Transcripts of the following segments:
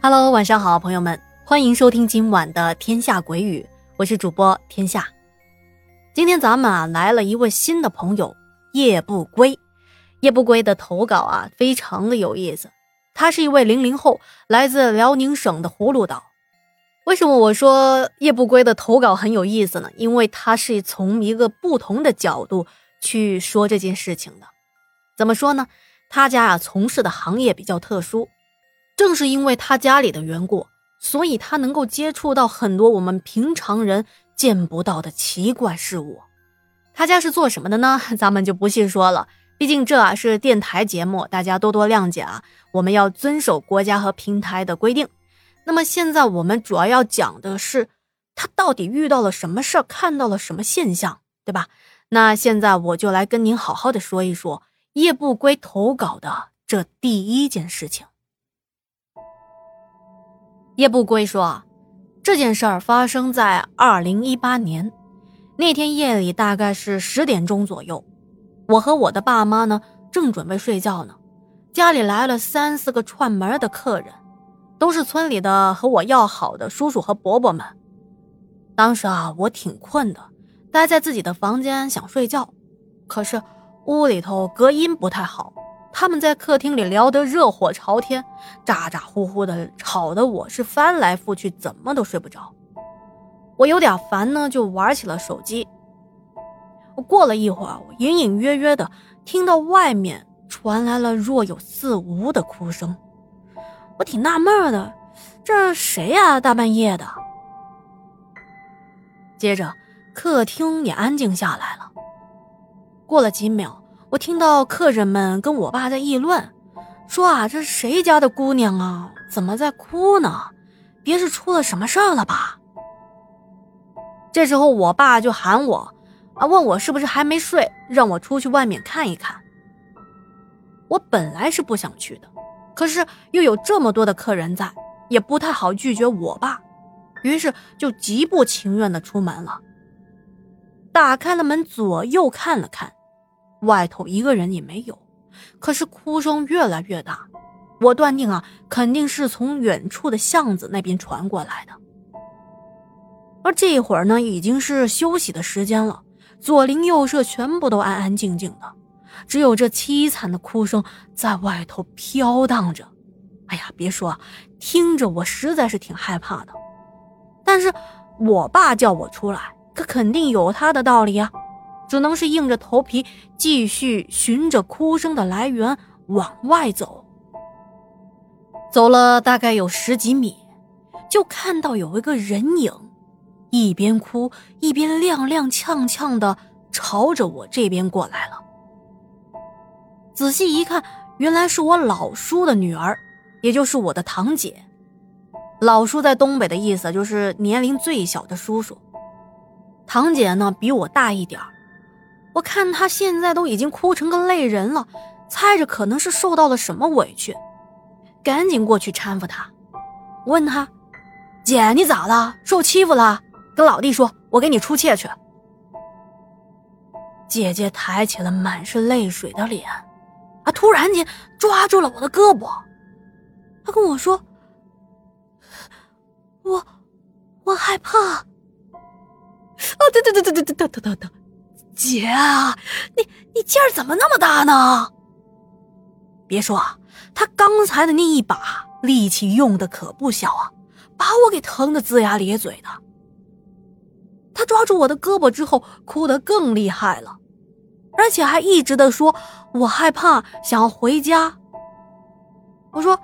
Hello，晚上好，朋友们，欢迎收听今晚的《天下鬼语》，我是主播天下。今天咱们啊来了一位新的朋友夜不归。夜不归的投稿啊非常的有意思，他是一位零零后，来自辽宁省的葫芦岛。为什么我说夜不归的投稿很有意思呢？因为他是从一个不同的角度去说这件事情的。怎么说呢？他家啊从事的行业比较特殊。正是因为他家里的缘故，所以他能够接触到很多我们平常人见不到的奇怪事物。他家是做什么的呢？咱们就不细说了，毕竟这啊是电台节目，大家多多谅解啊。我们要遵守国家和平台的规定。那么现在我们主要要讲的是他到底遇到了什么事儿，看到了什么现象，对吧？那现在我就来跟您好好的说一说夜不归投稿的这第一件事情。叶不归说：“这件事儿发生在二零一八年那天夜里，大概是十点钟左右。我和我的爸妈呢，正准备睡觉呢。家里来了三四个串门的客人，都是村里的和我要好的叔叔和伯伯们。当时啊，我挺困的，待在自己的房间想睡觉，可是屋里头隔音不太好。”他们在客厅里聊得热火朝天，咋咋呼呼的，吵得我是翻来覆去，怎么都睡不着。我有点烦呢，就玩起了手机。过了一会儿，我隐隐约约的听到外面传来了若有似无的哭声。我挺纳闷的，这谁呀？大半夜的。接着，客厅也安静下来了。过了几秒。我听到客人们跟我爸在议论，说啊，这是谁家的姑娘啊？怎么在哭呢？别是出了什么事儿了吧？这时候我爸就喊我，啊，问我是不是还没睡，让我出去外面看一看。我本来是不想去的，可是又有这么多的客人在，也不太好拒绝我爸，于是就极不情愿的出门了。打开了门，左右看了看。外头一个人也没有，可是哭声越来越大，我断定啊，肯定是从远处的巷子那边传过来的。而这会儿呢，已经是休息的时间了，左邻右舍全部都安安静静的，只有这凄惨的哭声在外头飘荡着。哎呀，别说，听着我实在是挺害怕的。但是我爸叫我出来，可肯定有他的道理啊。只能是硬着头皮继续循着哭声的来源往外走。走了大概有十几米，就看到有一个人影，一边哭一边踉踉跄跄的朝着我这边过来了。仔细一看，原来是我老叔的女儿，也就是我的堂姐。老叔在东北的意思就是年龄最小的叔叔，堂姐呢比我大一点儿。我看他现在都已经哭成个泪人了，猜着可能是受到了什么委屈，赶紧过去搀扶他，问他：“姐，你咋了？受欺负了？跟老弟说，我给你出气去。”姐姐抬起了满是泪水的脸，啊，突然间抓住了我的胳膊，她跟我说：“我，我害怕。”啊，等等等等等等等等等。姐啊，你你劲儿怎么那么大呢？别说，他刚才的那一把力气用的可不小啊，把我给疼得龇牙咧嘴的。他抓住我的胳膊之后，哭得更厉害了，而且还一直的说：“我害怕，想要回家。”我说：“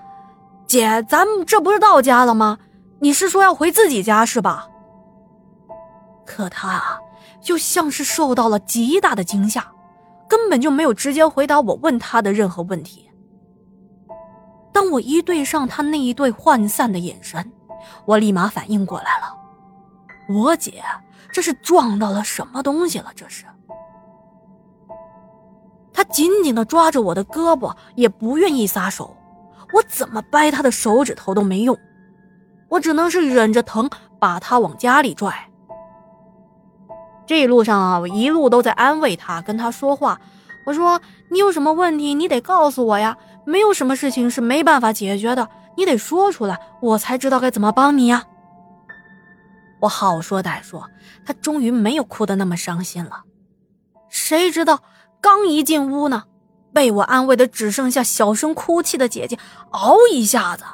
姐，咱们这不是到家了吗？你是说要回自己家是吧？”可他啊。就像是受到了极大的惊吓，根本就没有直接回答我问他的任何问题。当我一对上他那一对涣散的眼神，我立马反应过来了，我姐这是撞到了什么东西了？这是。他紧紧的抓着我的胳膊，也不愿意撒手，我怎么掰他的手指头都没用，我只能是忍着疼把他往家里拽。这一路上啊，我一路都在安慰他，跟他说话。我说：“你有什么问题，你得告诉我呀，没有什么事情是没办法解决的。你得说出来，我才知道该怎么帮你呀。我好说歹说，他终于没有哭得那么伤心了。谁知道刚一进屋呢，被我安慰的只剩下小声哭泣的姐姐，嗷一下子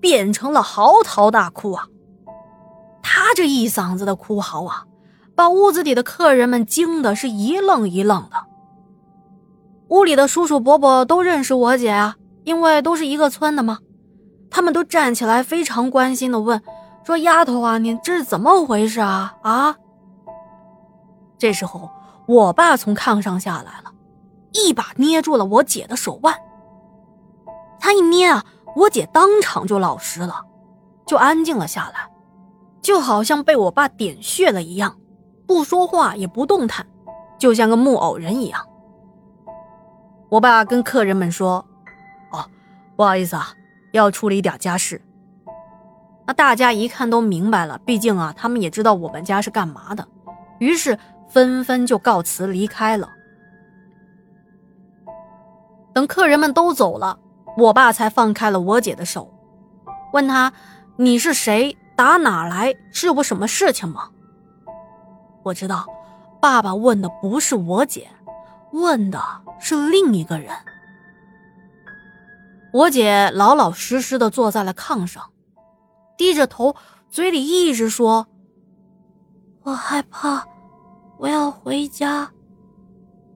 变成了嚎啕大哭啊！她这一嗓子的哭嚎啊，把屋子里的客人们惊的是一愣一愣的。屋里的叔叔伯伯都认识我姐啊，因为都是一个村的嘛。他们都站起来，非常关心的问：“说丫头啊，你这是怎么回事啊？啊？”这时候，我爸从炕上下来了，一把捏住了我姐的手腕。他一捏啊，我姐当场就老实了，就安静了下来，就好像被我爸点穴了一样，不说话也不动弹，就像个木偶人一样。我爸跟客人们说：“哦，不好意思啊，要处理点家事。”那大家一看都明白了，毕竟啊，他们也知道我们家是干嘛的，于是纷纷就告辞离开了。等客人们都走了，我爸才放开了我姐的手，问他：“你是谁？打哪来？是有什么事情吗？”我知道，爸爸问的不是我姐。问的是另一个人。我姐老老实实的坐在了炕上，低着头，嘴里一直说：“我害怕，我要回家。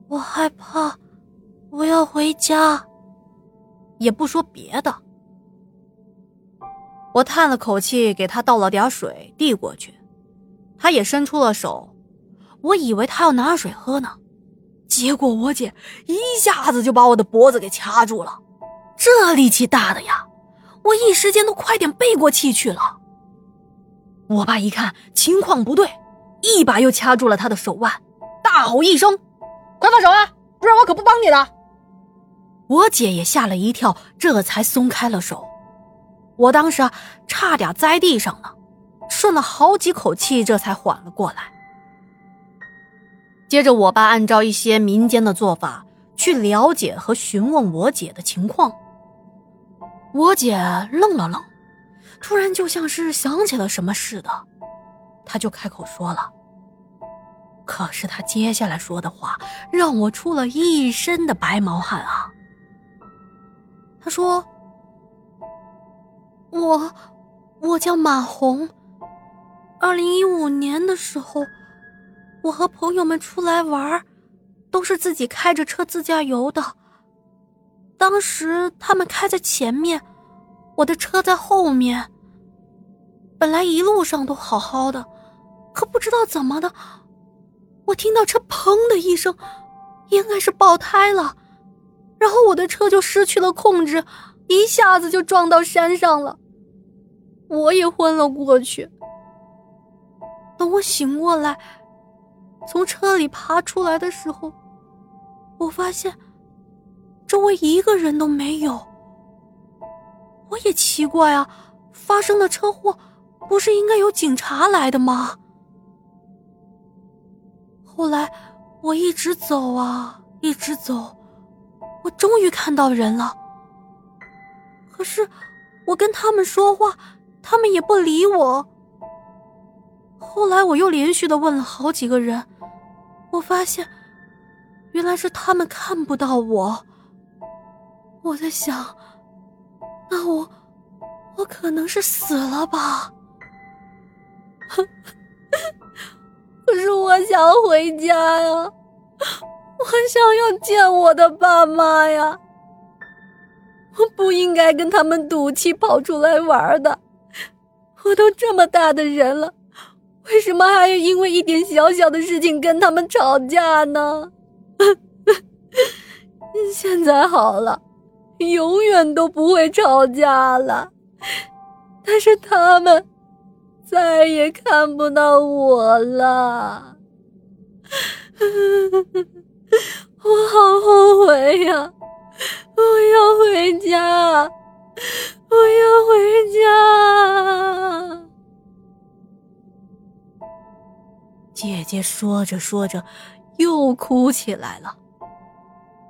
我害怕，我要回家。”也不说别的。我叹了口气，给她倒了点水，递过去。她也伸出了手，我以为他要拿水喝呢。结果我姐一下子就把我的脖子给掐住了，这力气大的呀，我一时间都快点背过气去了。我爸一看情况不对，一把又掐住了他的手腕，大吼一声：“快放手啊，不然我可不帮你的！”我姐也吓了一跳，这才松开了手。我当时啊，差点栽地上了，顺了好几口气，这才缓了过来。接着，我爸按照一些民间的做法去了解和询问我姐的情况。我姐愣了愣，突然就像是想起了什么似的，她就开口说了。可是她接下来说的话让我出了一身的白毛汗啊。她说：“我，我叫马红，二零一五年的时候。”我和朋友们出来玩，都是自己开着车自驾游的。当时他们开在前面，我的车在后面。本来一路上都好好的，可不知道怎么的，我听到车“砰”的一声，应该是爆胎了，然后我的车就失去了控制，一下子就撞到山上了，我也昏了过去。等我醒过来。从车里爬出来的时候，我发现周围一个人都没有。我也奇怪啊，发生了车祸，不是应该有警察来的吗？后来我一直走啊，一直走，我终于看到人了。可是我跟他们说话，他们也不理我。后来我又连续的问了好几个人。我发现，原来是他们看不到我。我在想，那我，我可能是死了吧？可是我想回家呀，我想要见我的爸妈呀。我不应该跟他们赌气跑出来玩的。我都这么大的人了。为什么还要因为一点小小的事情跟他们吵架呢？现在好了，永远都不会吵架了。但是他们再也看不到我了，我好后悔呀！我要回家，我要回家。姐姐说着说着，又哭起来了。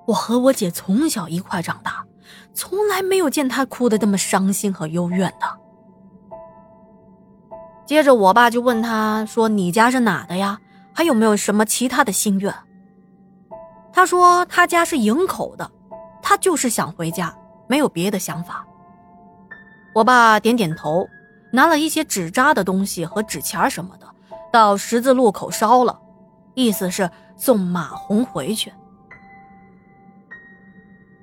我和我姐从小一块长大，从来没有见她哭得这么伤心和幽怨的。接着，我爸就问他说：“你家是哪的呀？还有没有什么其他的心愿？”他说：“他家是营口的，他就是想回家，没有别的想法。”我爸点点头，拿了一些纸扎的东西和纸钱什么的，到十字路口烧了，意思是送马红回去。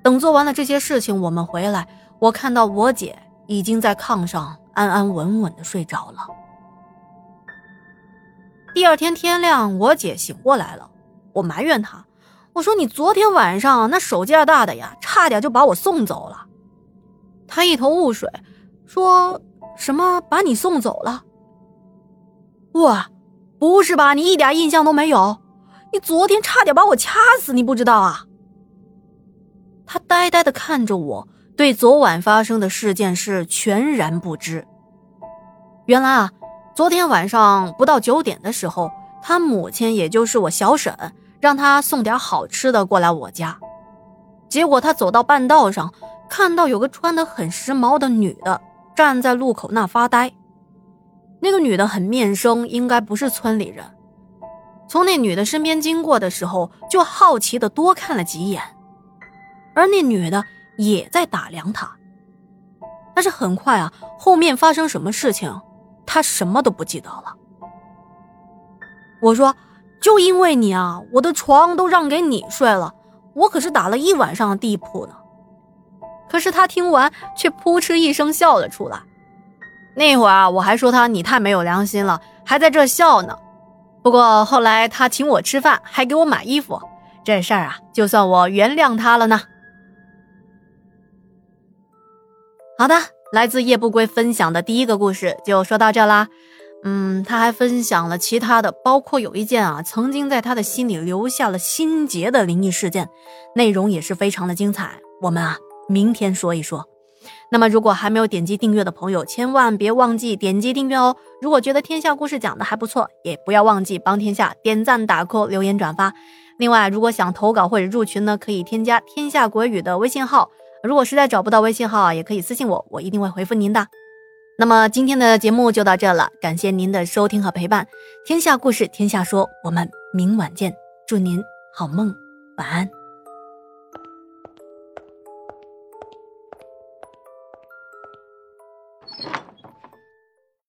等做完了这些事情，我们回来，我看到我姐已经在炕上安安稳稳的睡着了。第二天天亮，我姐醒过来了，我埋怨她，我说：“你昨天晚上那手劲大的呀，差点就把我送走了。”她一头雾水，说什么把你送走了？哇，不是吧？你一点印象都没有？你昨天差点把我掐死，你不知道啊？他呆呆的看着我，对昨晚发生的事件是全然不知。原来啊，昨天晚上不到九点的时候，他母亲也就是我小婶，让他送点好吃的过来我家。结果他走到半道上，看到有个穿的很时髦的女的站在路口那发呆。那个女的很面生，应该不是村里人。从那女的身边经过的时候，就好奇的多看了几眼。而那女的也在打量他，但是很快啊，后面发生什么事情，他什么都不记得了。我说，就因为你啊，我的床都让给你睡了，我可是打了一晚上的地铺呢。可是他听完却扑哧一声笑了出来。那会儿啊，我还说他你太没有良心了，还在这笑呢。不过后来他请我吃饭，还给我买衣服，这事儿啊，就算我原谅他了呢。好的，来自夜不归分享的第一个故事就说到这啦。嗯，他还分享了其他的，包括有一件啊，曾经在他的心里留下了心结的灵异事件，内容也是非常的精彩。我们啊，明天说一说。那么，如果还没有点击订阅的朋友，千万别忘记点击订阅哦。如果觉得天下故事讲的还不错，也不要忘记帮天下点赞、打 call、留言、转发。另外，如果想投稿或者入群呢，可以添加天下国语的微信号。如果实在找不到微信号啊，也可以私信我，我一定会回复您的。那么今天的节目就到这了，感谢您的收听和陪伴。天下故事，天下说，我们明晚见。祝您好梦，晚安。